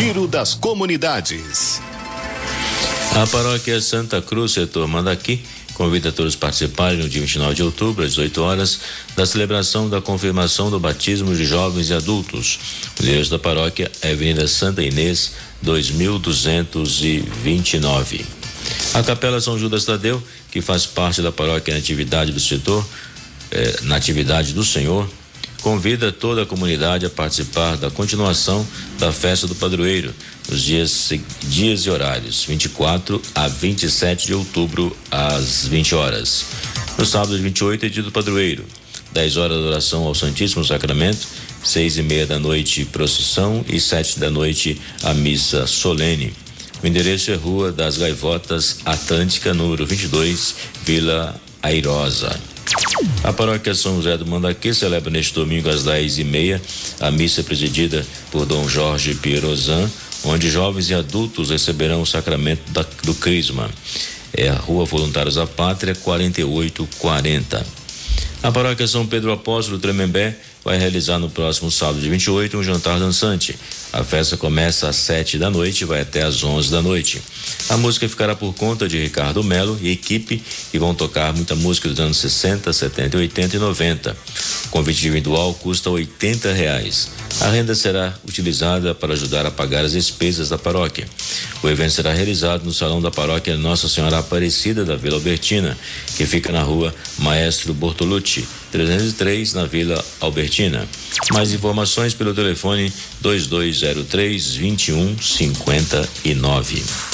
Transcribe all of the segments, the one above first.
Giro das Comunidades. A paróquia Santa Cruz, setor Mandaqui, convida todos a participarem no dia 29 de outubro, às 18 horas, da celebração da confirmação do batismo de jovens e adultos. O endereço da paróquia é Avenida Santa Inês, 2229. A Capela São Judas Tadeu, que faz parte da paróquia Natividade do setor, eh, Natividade do Senhor, convida toda a comunidade a participar da continuação da festa do padroeiro nos dias, dias e horários 24 a 27 de outubro às 20 horas. No sábado 28 é dia do padroeiro, 10 horas de oração ao Santíssimo Sacramento, seis e meia da noite procissão e sete da noite a missa solene. O endereço é Rua das Gaivotas, Atlântica, número 22, Vila Airosa. A paróquia São José do Mandaquê celebra neste domingo às dez e meia a missa presidida por Dom Jorge Pierozan, onde jovens e adultos receberão o sacramento da, do Crisma. É a Rua Voluntários da Pátria, 4840. A paróquia São Pedro Apóstolo Tremembé vai realizar no próximo sábado, de 28, um jantar dançante. A festa começa às sete da noite e vai até às onze da noite. A música ficará por conta de Ricardo Melo e equipe e vão tocar muita música dos anos 60, 70, 80 e 90. O convite individual custa oitenta reais. A renda será utilizada para ajudar a pagar as despesas da paróquia. O evento será realizado no Salão da Paróquia Nossa Senhora Aparecida da Vila Albertina, que fica na rua Maestro Bortolucci, 303, na Vila Albertina. Mais informações pelo telefone 2203 2159.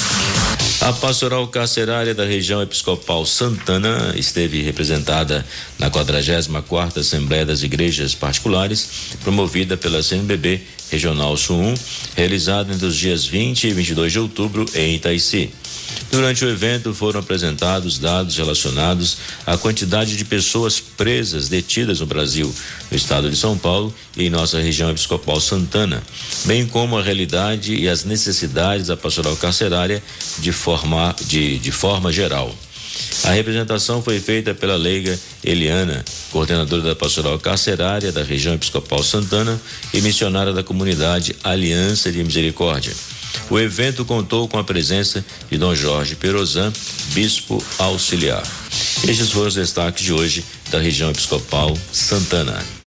A pastoral carcerária da região episcopal Santana esteve representada na 44ª Assembleia das Igrejas Particulares, promovida pela CNBB Regional Sul 1, realizada entre os dias 20 e 22 de outubro em Itaici. Durante o evento foram apresentados dados relacionados à quantidade de pessoas presas detidas no Brasil, no estado de São Paulo e em nossa região episcopal Santana, bem como a realidade e as necessidades da pastoral carcerária de forma, de, de forma geral. A representação foi feita pela leiga Eliana, coordenadora da pastoral carcerária da região episcopal Santana e missionária da comunidade Aliança de Misericórdia. O evento contou com a presença de Dom Jorge Perozan, bispo auxiliar. Estes foram os destaques de hoje da região episcopal Santana.